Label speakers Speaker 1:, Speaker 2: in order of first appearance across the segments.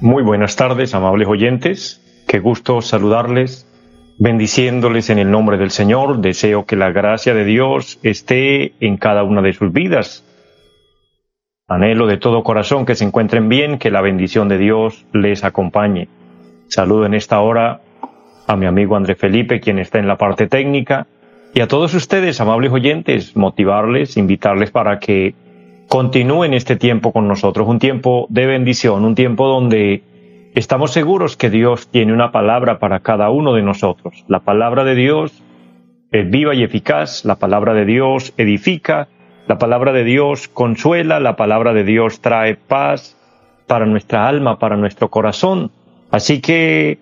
Speaker 1: Muy buenas tardes, amables oyentes. Qué gusto saludarles, bendiciéndoles en el nombre del Señor. Deseo que la gracia de Dios esté en cada una de sus vidas. Anhelo de todo corazón que se encuentren bien, que la bendición de Dios les acompañe. Saludo en esta hora a mi amigo André Felipe, quien está en la parte técnica, y a todos ustedes, amables oyentes, motivarles, invitarles para que continúen este tiempo con nosotros, un tiempo de bendición, un tiempo donde estamos seguros que Dios tiene una palabra para cada uno de nosotros. La palabra de Dios es viva y eficaz, la palabra de Dios edifica, la palabra de Dios consuela, la palabra de Dios trae paz para nuestra alma, para nuestro corazón. Así que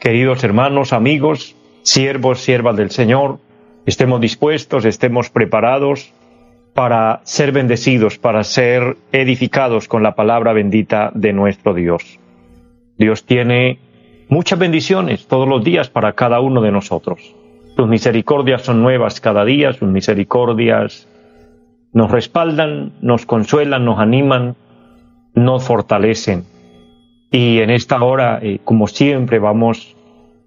Speaker 1: queridos hermanos, amigos, siervos, siervas del Señor, estemos dispuestos, estemos preparados para ser bendecidos, para ser edificados con la palabra bendita de nuestro Dios. Dios tiene muchas bendiciones todos los días para cada uno de nosotros. Sus misericordias son nuevas cada día, sus misericordias nos respaldan, nos consuelan, nos animan, nos fortalecen. Y en esta hora, eh, como siempre, vamos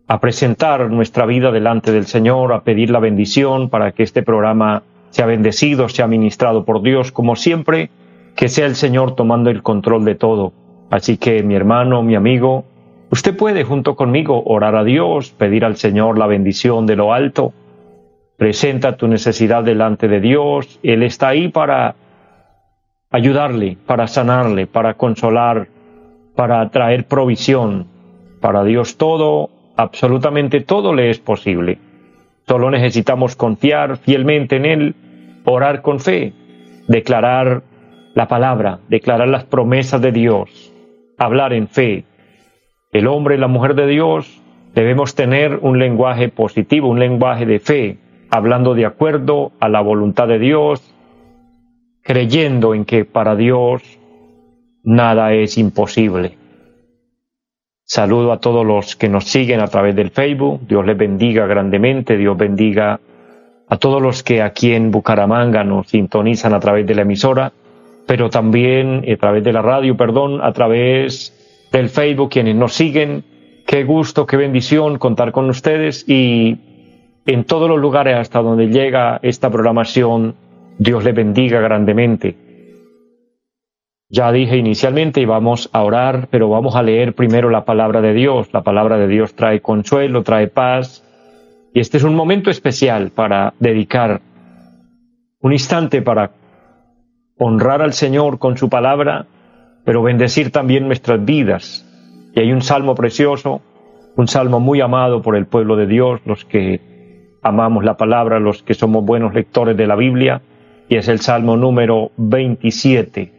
Speaker 1: a presentar nuestra vida delante del Señor, a pedir la bendición para que este programa sea bendecido, sea ministrado por Dios, como siempre, que sea el Señor tomando el control de todo. Así que mi hermano, mi amigo, usted puede junto conmigo orar a Dios, pedir al Señor la bendición de lo alto. Presenta tu necesidad delante de Dios. Él está ahí para ayudarle, para sanarle, para consolar, para traer provisión. Para Dios todo, absolutamente todo le es posible. Solo necesitamos confiar fielmente en Él, orar con fe, declarar la palabra, declarar las promesas de Dios, hablar en fe. El hombre y la mujer de Dios debemos tener un lenguaje positivo, un lenguaje de fe, hablando de acuerdo a la voluntad de Dios, creyendo en que para Dios nada es imposible. Saludo a todos los que nos siguen a través del Facebook. Dios les bendiga grandemente. Dios bendiga a todos los que aquí en Bucaramanga nos sintonizan a través de la emisora, pero también a través de la radio, perdón, a través del Facebook, quienes nos siguen. Qué gusto, qué bendición contar con ustedes y en todos los lugares hasta donde llega esta programación, Dios les bendiga grandemente. Ya dije inicialmente y vamos a orar, pero vamos a leer primero la palabra de Dios. La palabra de Dios trae consuelo, trae paz. Y este es un momento especial para dedicar un instante para honrar al Señor con su palabra, pero bendecir también nuestras vidas. Y hay un salmo precioso, un salmo muy amado por el pueblo de Dios, los que amamos la palabra, los que somos buenos lectores de la Biblia, y es el salmo número 27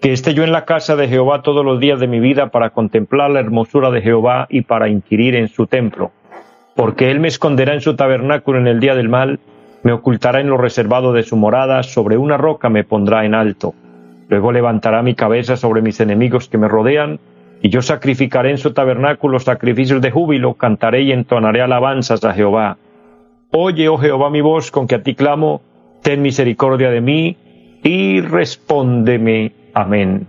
Speaker 1: que esté yo en la casa de Jehová todos los días de mi vida para contemplar la hermosura de Jehová y para inquirir en su templo. Porque Él me esconderá en su tabernáculo en el día del mal, me ocultará en lo reservado de su morada, sobre una roca me pondrá en alto. Luego levantará mi cabeza sobre mis enemigos que me rodean, y yo sacrificaré en su tabernáculo sacrificios de júbilo, cantaré y entonaré alabanzas a Jehová. Oye, oh Jehová, mi voz con que a ti clamo, ten misericordia de mí y respóndeme Amén.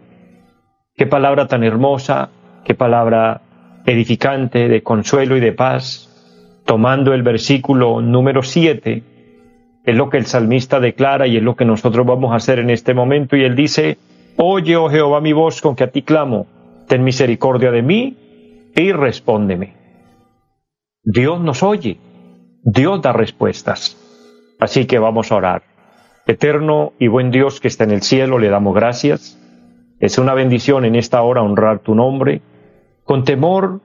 Speaker 1: Qué palabra tan hermosa, qué palabra edificante de consuelo y de paz. Tomando el versículo número 7, es lo que el salmista declara y es lo que nosotros vamos a hacer en este momento. Y él dice, Oye, oh Jehová, mi voz con que a ti clamo, ten misericordia de mí y respóndeme. Dios nos oye, Dios da respuestas. Así que vamos a orar. Eterno y buen Dios que está en el cielo, le damos gracias. Es una bendición en esta hora honrar tu nombre, con temor,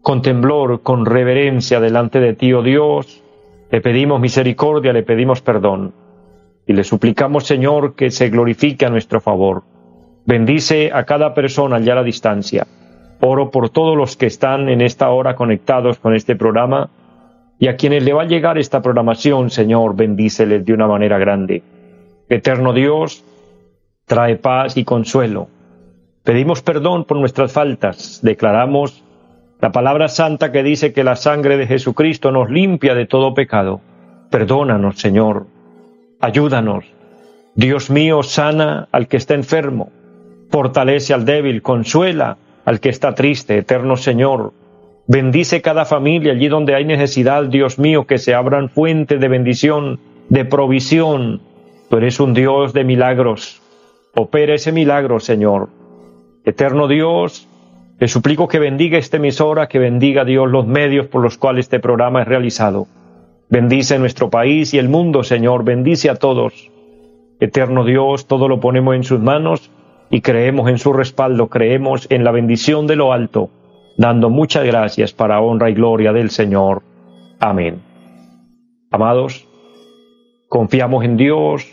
Speaker 1: con temblor, con reverencia delante de ti, oh Dios. Le pedimos misericordia, le pedimos perdón. Y le suplicamos, Señor, que se glorifique a nuestro favor. Bendice a cada persona allá a la distancia. Oro por todos los que están en esta hora conectados con este programa y a quienes le va a llegar esta programación, Señor, bendíceles de una manera grande. Eterno Dios, trae paz y consuelo. Pedimos perdón por nuestras faltas. Declaramos la palabra santa que dice que la sangre de Jesucristo nos limpia de todo pecado. Perdónanos, Señor. Ayúdanos. Dios mío, sana al que está enfermo. Fortalece al débil, consuela al que está triste, eterno Señor. Bendice cada familia allí donde hay necesidad, Dios mío, que se abran fuentes de bendición, de provisión. Tú eres un Dios de milagros. Opera ese milagro, Señor. Eterno Dios, te suplico que bendiga esta emisora, que bendiga Dios los medios por los cuales este programa es realizado. Bendice nuestro país y el mundo, Señor. Bendice a todos. Eterno Dios, todo lo ponemos en sus manos y creemos en su respaldo, creemos en la bendición de lo alto, dando muchas gracias para honra y gloria del Señor. Amén. Amados, confiamos en Dios,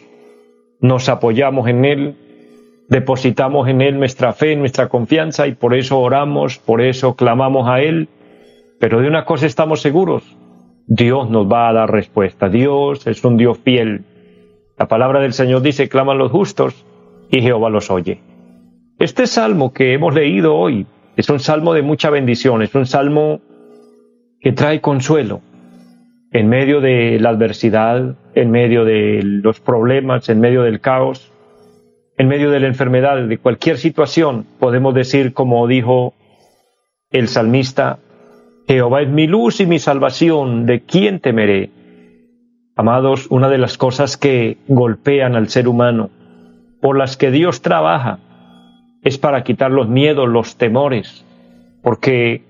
Speaker 1: nos apoyamos en Él, depositamos en Él nuestra fe, nuestra confianza y por eso oramos, por eso clamamos a Él, pero de una cosa estamos seguros, Dios nos va a dar respuesta, Dios es un Dios fiel. La palabra del Señor dice, claman los justos y Jehová los oye. Este salmo que hemos leído hoy es un salmo de mucha bendición, es un salmo que trae consuelo en medio de la adversidad, en medio de los problemas, en medio del caos, en medio de la enfermedad, de cualquier situación, podemos decir como dijo el salmista, Jehová es mi luz y mi salvación, ¿de quién temeré? Amados, una de las cosas que golpean al ser humano, por las que Dios trabaja, es para quitar los miedos, los temores, porque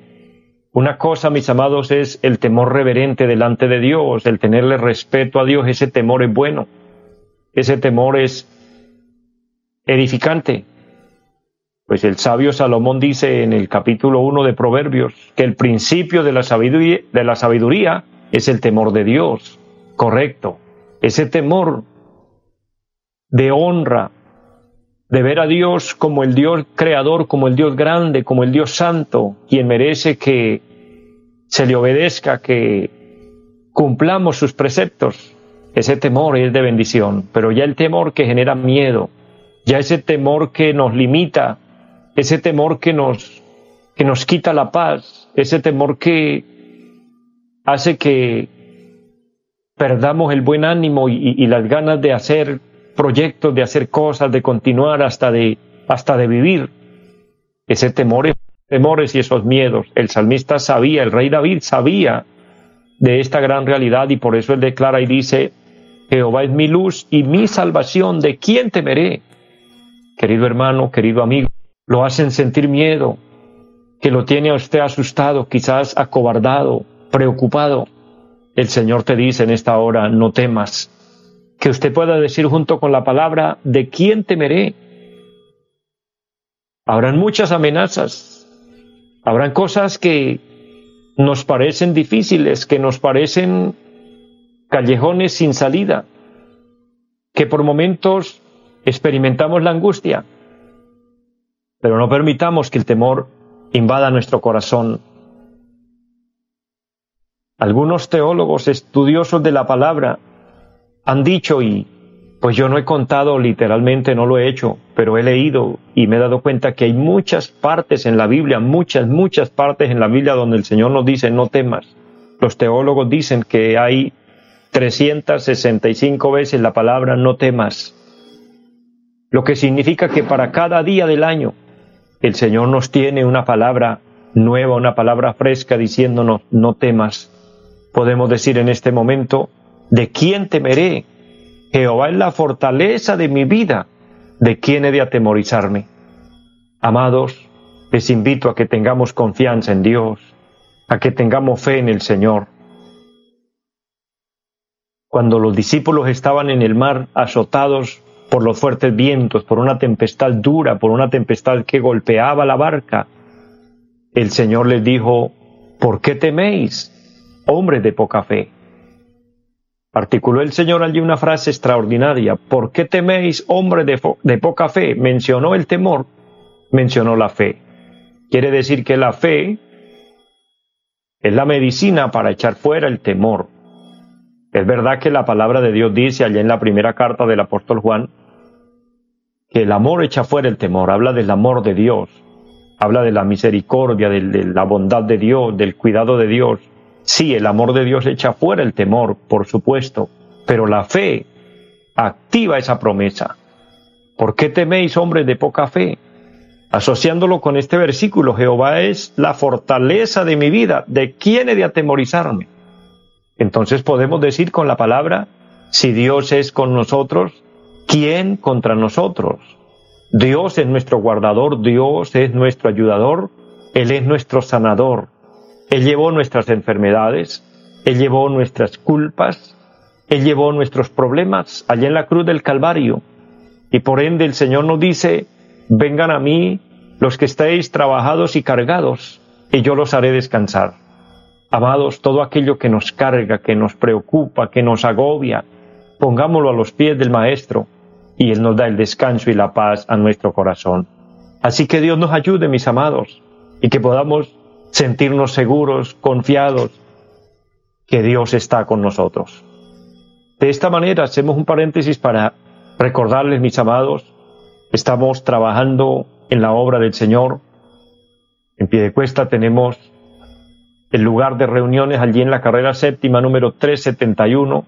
Speaker 1: una cosa, mis amados, es el temor reverente delante de Dios, el tenerle respeto a Dios, ese temor es bueno, ese temor es edificante. Pues el sabio Salomón dice en el capítulo 1 de Proverbios que el principio de la sabiduría, de la sabiduría es el temor de Dios, correcto, ese temor de honra, de ver a Dios como el Dios creador, como el Dios grande, como el Dios santo, quien merece que se le obedezca, que cumplamos sus preceptos. Ese temor es de bendición, pero ya el temor que genera miedo, ya ese temor que nos limita, ese temor que nos, que nos quita la paz, ese temor que hace que perdamos el buen ánimo y, las ganas de hacer proyectos, de hacer cosas, de continuar hasta de, hasta de vivir. Ese temor, temores y esos miedos. El salmista sabía, el rey David sabía de esta gran realidad y por eso él declara y dice, Jehová es mi luz y mi salvación, ¿de quién temeré? Querido hermano, querido amigo, lo hacen sentir miedo, que lo tiene a usted asustado, quizás acobardado, preocupado. El Señor te dice en esta hora, no temas, que usted pueda decir junto con la palabra, ¿de quién temeré? Habrán muchas amenazas, habrán cosas que nos parecen difíciles, que nos parecen callejones sin salida, que por momentos experimentamos la angustia, pero no permitamos que el temor invada nuestro corazón. Algunos teólogos estudiosos de la palabra han dicho y pues yo no he contado literalmente, no lo he hecho, pero he leído y me he dado cuenta que hay muchas partes en la Biblia, muchas, muchas partes en la Biblia donde el Señor nos dice no temas. Los teólogos dicen que hay 365 veces la palabra no temas, lo que significa que para cada día del año el Señor nos tiene una palabra nueva, una palabra fresca diciéndonos no temas. Podemos decir en este momento, ¿De quién temeré? Jehová es la fortaleza de mi vida. ¿De quién he de atemorizarme? Amados, les invito a que tengamos confianza en Dios, a que tengamos fe en el Señor. Cuando los discípulos estaban en el mar azotados por los fuertes vientos, por una tempestad dura, por una tempestad que golpeaba la barca, el Señor les dijo, ¿por qué teméis, hombres de poca fe? Articuló el Señor allí una frase extraordinaria, ¿por qué teméis, hombres de, de poca fe? Mencionó el temor, mencionó la fe. Quiere decir que la fe es la medicina para echar fuera el temor. Es verdad que la palabra de Dios dice allá en la primera carta del apóstol Juan que el amor echa fuera el temor, habla del amor de Dios, habla de la misericordia, de, la bondad de Dios, del cuidado de Dios. Sí, el amor de Dios echa fuera el temor, por supuesto, pero la fe activa esa promesa. ¿Por qué teméis, hombres de poca fe? asociándolo con este versículo, Jehová es la fortaleza de mi vida, ¿de quién he de atemorizarme? Entonces podemos decir con la palabra, si Dios es con nosotros, ¿quién contra nosotros? Dios es nuestro guardador, Dios es nuestro ayudador, Él es nuestro sanador. Él llevó nuestras enfermedades, Él llevó nuestras culpas, Él llevó nuestros problemas allá en la cruz del Calvario. Y por ende el Señor nos dice, vengan a mí los que estéis trabajados y cargados, y yo los haré descansar. Amados, todo aquello que nos carga, que nos preocupa, que nos agobia, pongámoslo a los pies del Maestro, y Él nos da el descanso y la paz a nuestro corazón. Así que Dios nos ayude, mis amados, y que podamos sentirnos seguros, confiados, que Dios está con nosotros. De esta manera hacemos un paréntesis para recordarles, mis amados, Estamos trabajando en la obra del Señor. En Piedecuesta tenemos el lugar de reuniones allí en la carrera séptima número 371.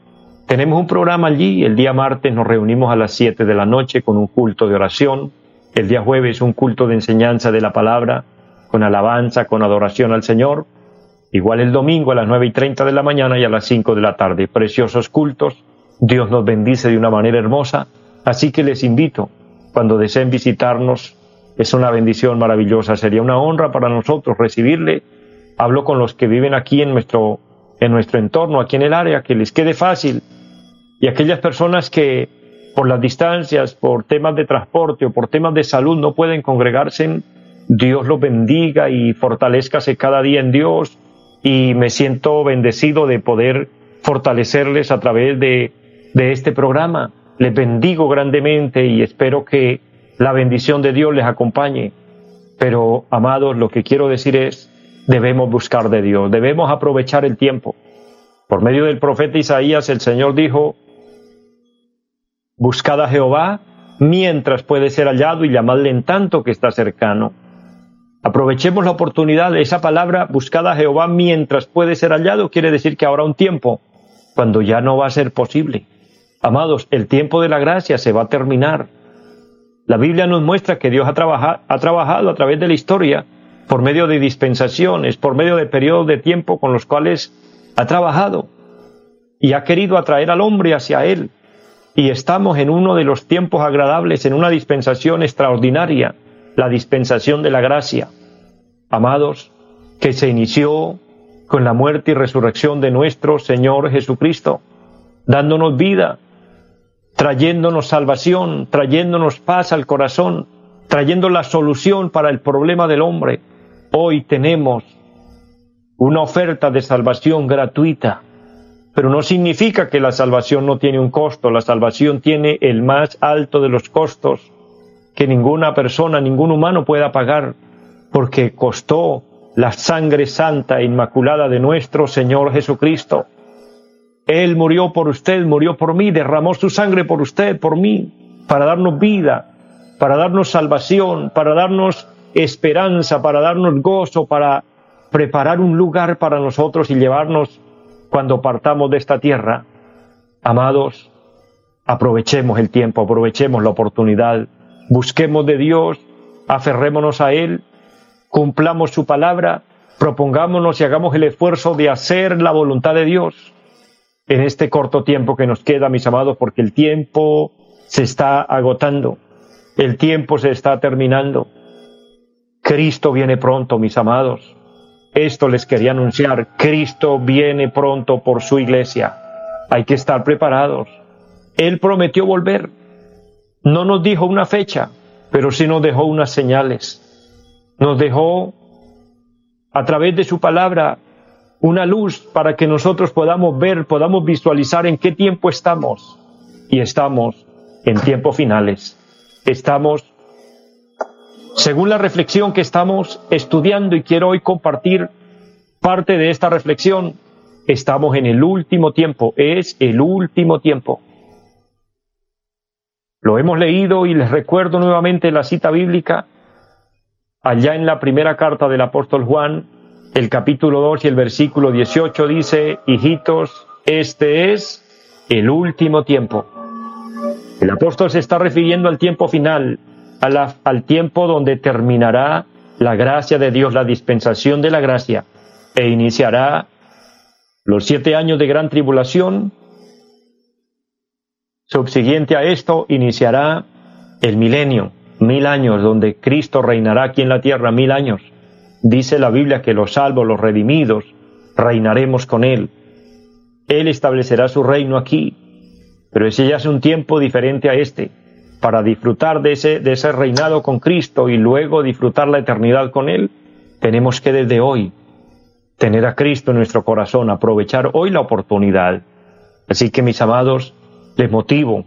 Speaker 1: Tenemos un programa allí. El día martes nos reunimos a las 7 de la noche con un culto de oración. El día jueves un culto de enseñanza de la palabra, con alabanza, con adoración al Señor. Igual el domingo a las 9 y 30 de la mañana y a las 5 de la tarde. Preciosos cultos. Dios nos bendice de una manera hermosa. Así que les invito cuando deseen visitarnos. Es una bendición maravillosa, sería una honra para nosotros recibirle. Hablo con los que viven aquí en nuestro, en nuestro entorno, aquí en el área, que les quede fácil. Y aquellas personas que por las distancias, por temas de transporte o por temas de salud no pueden congregarse, Dios los bendiga y fortalezcase cada día en Dios. Y me siento bendecido de poder fortalecerles a través de, de este programa. Les bendigo grandemente y espero que la bendición de Dios les acompañe. Pero, amados, lo que quiero decir es, debemos buscar de Dios, debemos aprovechar el tiempo. Por medio del profeta Isaías, el Señor dijo, buscad a Jehová mientras puede ser hallado y llamadle en tanto que está cercano. Aprovechemos la oportunidad de esa palabra, buscad a Jehová mientras puede ser hallado, quiere decir que habrá un tiempo cuando ya no va a ser posible. Amados, el tiempo de la gracia se va a terminar. La Biblia nos muestra que Dios ha, trabajado a través de la historia por medio de dispensaciones, por medio de periodos de tiempo con los cuales ha trabajado y ha querido atraer al hombre hacia Él. Y estamos en uno de los tiempos agradables, en una dispensación extraordinaria, la dispensación de la gracia. Amados, que se inició con la muerte y resurrección de nuestro Señor Jesucristo, dándonos vida, trayéndonos salvación, trayéndonos paz al corazón, trayendo la solución para el problema del hombre. Hoy tenemos una oferta de salvación gratuita, pero no significa que la salvación no tiene un costo, la salvación tiene el más alto de los costos que ninguna persona, ningún humano pueda pagar, porque costó la sangre santa e inmaculada de nuestro Señor Jesucristo. Él murió por usted, murió por mí, derramó su sangre por usted, por mí, para darnos vida, para darnos salvación, para darnos esperanza, para darnos gozo, para preparar un lugar para nosotros y llevarnos cuando partamos de esta tierra. Amados, aprovechemos el tiempo, aprovechemos la oportunidad, busquemos de Dios, aferrémonos a Él, cumplamos su palabra, propongámonos y hagamos el esfuerzo de hacer la voluntad de Dios en este corto tiempo que nos queda, mis amados, porque el tiempo se está agotando, el tiempo se está terminando. Cristo viene pronto, mis amados. Esto les quería anunciar. Cristo viene pronto por su iglesia. Hay que estar preparados. Él prometió volver. No nos dijo una fecha, pero sí nos dejó unas señales. Nos dejó a través de su palabra una luz para que nosotros podamos ver, podamos visualizar en qué tiempo estamos. Y estamos en tiempos finales. Estamos, según la reflexión que estamos estudiando y quiero hoy compartir parte de esta reflexión, estamos en el último tiempo, es el último tiempo. Lo hemos leído y les recuerdo nuevamente la cita bíblica allá en la primera carta del apóstol Juan, el capítulo 2 y el versículo 18 dice, hijitos, este es el último tiempo. El apóstol se está refiriendo al tiempo final, al tiempo donde terminará la gracia de Dios, la dispensación de la gracia, e iniciará los siete años de gran tribulación. Subsiguiente a esto, iniciará el milenio, mil años, donde Cristo reinará aquí en la tierra, mil años. Dice la Biblia que los salvos, los redimidos, reinaremos con Él. Él establecerá su reino aquí, pero ese ya es un tiempo diferente a este. Para disfrutar de ese, de ese reinado con Cristo y luego disfrutar la eternidad con Él, tenemos que desde hoy tener a Cristo en nuestro corazón, aprovechar hoy la oportunidad. Así que mis amados, les motivo,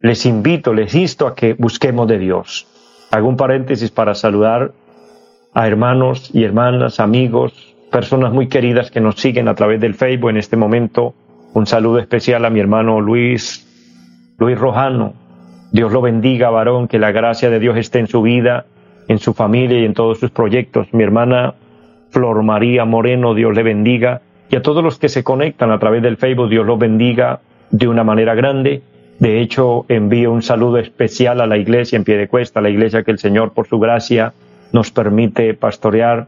Speaker 1: les invito, les insto a que busquemos de Dios. Hago un paréntesis para saludar a hermanos y hermanas, amigos, personas muy queridas que nos siguen a través del Facebook en este momento. Un saludo especial a mi hermano Luis, Luis Rojano. Dios lo bendiga, varón, que la gracia de Dios esté en su vida, en su familia y en todos sus proyectos. Mi hermana Flor María Moreno, Dios le bendiga. Y a todos los que se conectan a través del Facebook, Dios los bendiga de una manera grande. De hecho, envío un saludo especial a la iglesia en pie de cuesta, la iglesia que el Señor, por su gracia, nos permite pastorear.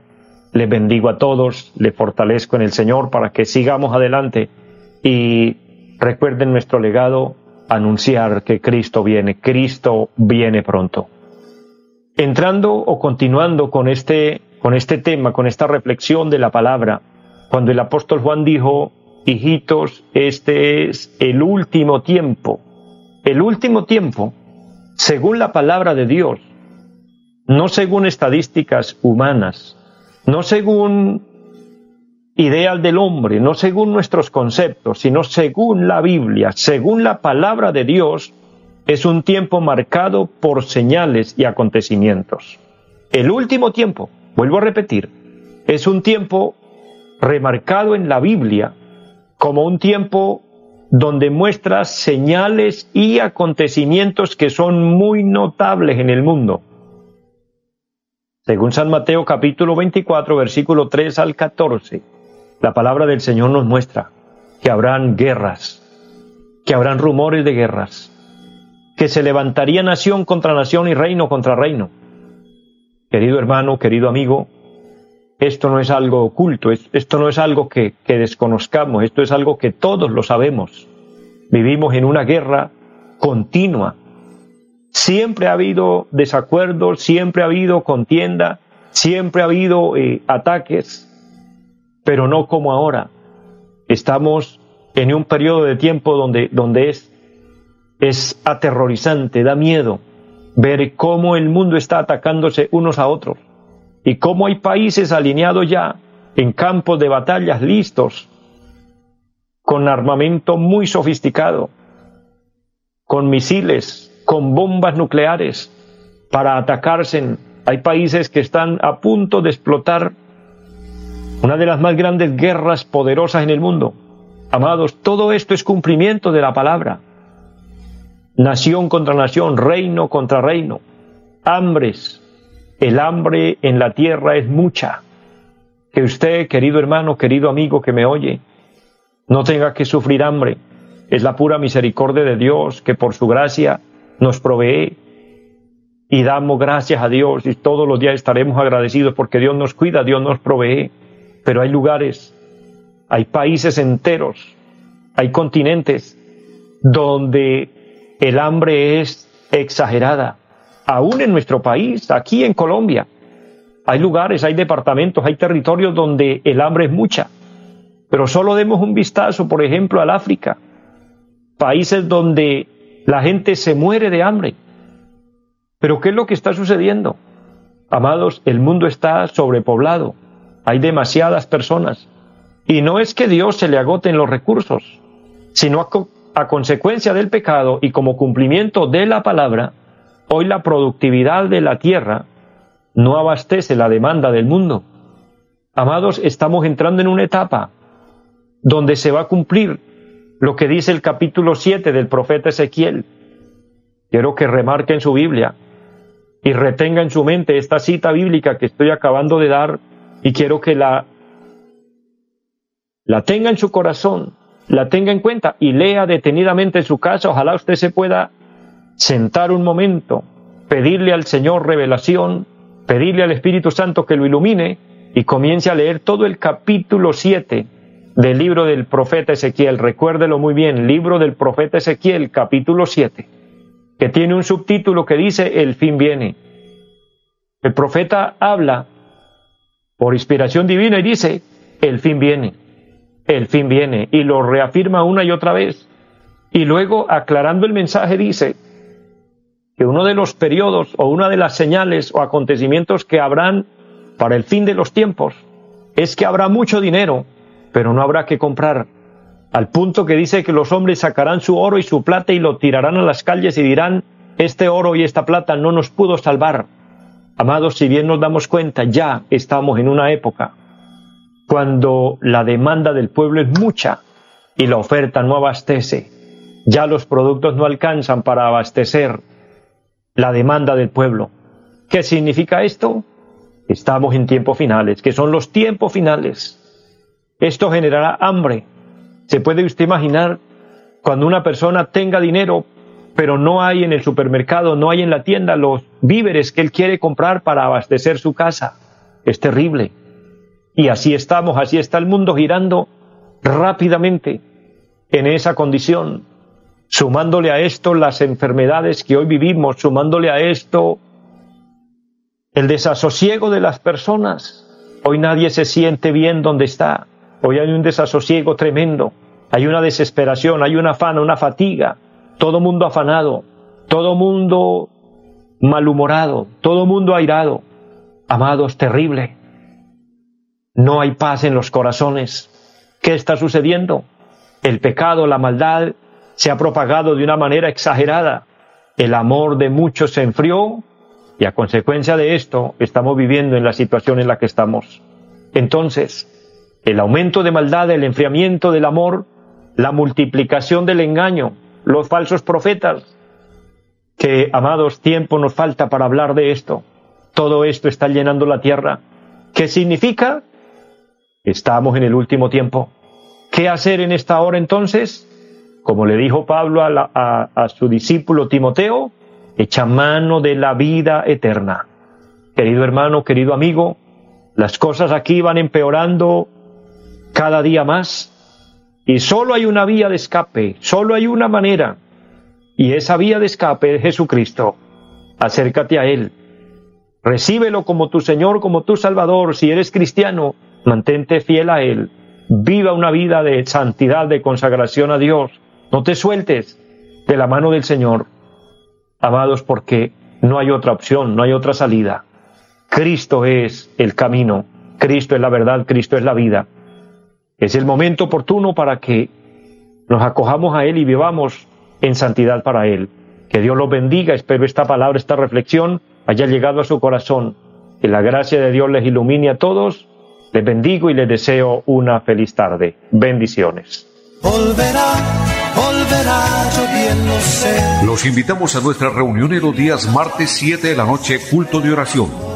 Speaker 1: Les bendigo a todos, les fortalezco en el Señor para que sigamos adelante y recuerden nuestro legado, anunciar que Cristo viene, Cristo viene pronto. Entrando o continuando con este, con este tema, con esta reflexión de la palabra, cuando el apóstol Juan dijo, hijitos, este es el último tiempo, el último tiempo, según la palabra de Dios, no según estadísticas humanas, no según ideal del hombre, no según nuestros conceptos, sino según la Biblia, según la palabra de Dios, es un tiempo marcado por señales y acontecimientos. El último tiempo, vuelvo a repetir, es un tiempo remarcado en la Biblia como un tiempo donde muestra señales y acontecimientos que son muy notables en el mundo según San Mateo capítulo 24, versículo 3 al 14, la palabra del Señor nos muestra que habrán guerras, que habrán rumores de guerras, que se levantaría nación contra nación y reino contra reino. Querido hermano, querido amigo, esto no es algo oculto, esto no es algo que, desconozcamos, esto es algo que todos lo sabemos. Vivimos en una guerra continua Siempre ha habido desacuerdos, siempre ha habido contienda, siempre ha habido eh, ataques, pero no como ahora. Estamos en un periodo de tiempo donde, donde es, es aterrorizante, da miedo ver cómo el mundo está atacándose unos a otros y cómo hay países alineados ya en campos de batallas listos, con armamento muy sofisticado, con misiles, con bombas nucleares para atacarse. Hay países que están a punto de explotar una de las más grandes guerras poderosas en el mundo. Amados, todo esto es cumplimiento de la palabra. Nación contra nación, reino contra reino, hambres. El hambre en la tierra es mucha. Que usted, querido hermano, querido amigo que me oye, no tenga que sufrir hambre. Es la pura misericordia de Dios que por su gracia nos provee y damos gracias a Dios y todos los días estaremos agradecidos porque Dios nos cuida, Dios nos provee. Pero hay lugares, hay países enteros, hay continentes donde el hambre es exagerada. Aún en nuestro país, aquí en Colombia, Hay lugares, hay departamentos, hay territorios donde el hambre es mucha. Pero solo demos un vistazo, por ejemplo, al África, países donde la gente se muere de hambre. Pero ¿qué es lo que está sucediendo? Amados, el mundo está sobrepoblado, hay demasiadas personas. Y no es que Dios se le agoten los recursos, sino a, consecuencia del pecado y como cumplimiento de la palabra, hoy la productividad de la tierra no abastece la demanda del mundo. Amados, estamos entrando en una etapa donde se va a cumplir lo que dice el capítulo 7 del profeta Ezequiel. Quiero que remarque en su Biblia y retenga en su mente esta cita bíblica que estoy acabando de dar y quiero que la, la tenga en su corazón, la tenga en cuenta y lea detenidamente en su casa. Ojalá usted se pueda sentar un momento, pedirle al Señor revelación, pedirle al Espíritu Santo que lo ilumine y comience a leer todo el capítulo 7 del libro del profeta Ezequiel. Recuérdelo muy bien, libro del profeta Ezequiel, capítulo 7, que tiene un subtítulo que dice El fin viene. El profeta habla por inspiración divina y dice, el fin viene, el fin viene, y lo reafirma una y otra vez. Y luego, aclarando el mensaje, dice que uno de los periodos o una de las señales o acontecimientos que habrán para el fin de los tiempos es que habrá mucho dinero pero no habrá que comprar. Al punto que dice que los hombres sacarán su oro y su plata y lo tirarán a las calles y dirán, este oro y esta plata no nos pudo salvar. Amados, si bien nos damos cuenta, ya estamos en una época cuando la demanda del pueblo es mucha y la oferta no abastece. Ya los productos no alcanzan para abastecer la demanda del pueblo. ¿Qué significa esto? Estamos en tiempos finales, que son los tiempos finales. Esto generará hambre. ¿Se puede usted imaginar cuando una persona tenga dinero, pero no hay en el supermercado, no hay en la tienda los víveres que él quiere comprar para abastecer su casa? Es terrible. Y así estamos, así está el mundo girando rápidamente en esa condición, sumándole a esto las enfermedades que hoy vivimos, sumándole a esto el desasosiego de las personas. Hoy nadie se siente bien donde está. Hoy hay un desasosiego tremendo, hay una desesperación, hay un afán, una fatiga, todo mundo afanado, todo mundo malhumorado, todo mundo airado. Amados, terrible. No hay paz en los corazones. ¿Qué está sucediendo? El pecado, la maldad se ha propagado de una manera exagerada. El amor de muchos se enfrió y a consecuencia de esto estamos viviendo en la situación en la que estamos. Entonces, el aumento de maldad, el enfriamiento del amor, la multiplicación del engaño, los falsos profetas, que, amados, tiempo nos falta para hablar de esto. Todo esto está llenando la tierra. ¿Qué significa? Estamos en el último tiempo. ¿Qué hacer en esta hora entonces? Como le dijo Pablo a, a su discípulo Timoteo, echa mano de la vida eterna. Querido hermano, querido amigo, las cosas aquí van empeorando cada día más. Y solo hay una vía de escape, solo hay una manera. Y esa vía de escape es Jesucristo. Acércate a Él. Recíbelo como tu Señor, como tu Salvador. Si eres cristiano, mantente fiel a Él. Viva una vida de santidad, de consagración a Dios. No te sueltes de la mano del Señor. Amados, porque no hay otra opción, no hay otra salida. Cristo es el camino, Cristo es la verdad, Cristo es la vida. Es el momento oportuno para que nos acojamos a Él y vivamos en santidad para Él. Que Dios los bendiga. Espero esta palabra, esta reflexión haya llegado a su corazón. Que la gracia de Dios les ilumine a todos. Les bendigo y les deseo una feliz tarde. Bendiciones.
Speaker 2: Los invitamos a nuestra reunión en los días martes 7 de la noche, culto de oración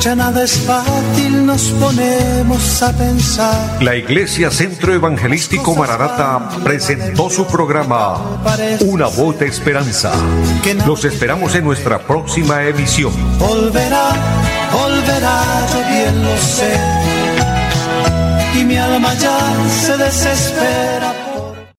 Speaker 3: ya nada es fácil, nos ponemos a pensar.
Speaker 2: La Iglesia Centro Evangelístico Mararata presentó su programa Una voz de esperanza. Los esperamos en nuestra próxima emisión.
Speaker 3: Volverá, volverá, yo bien lo sé. Y mi alma ya se desespera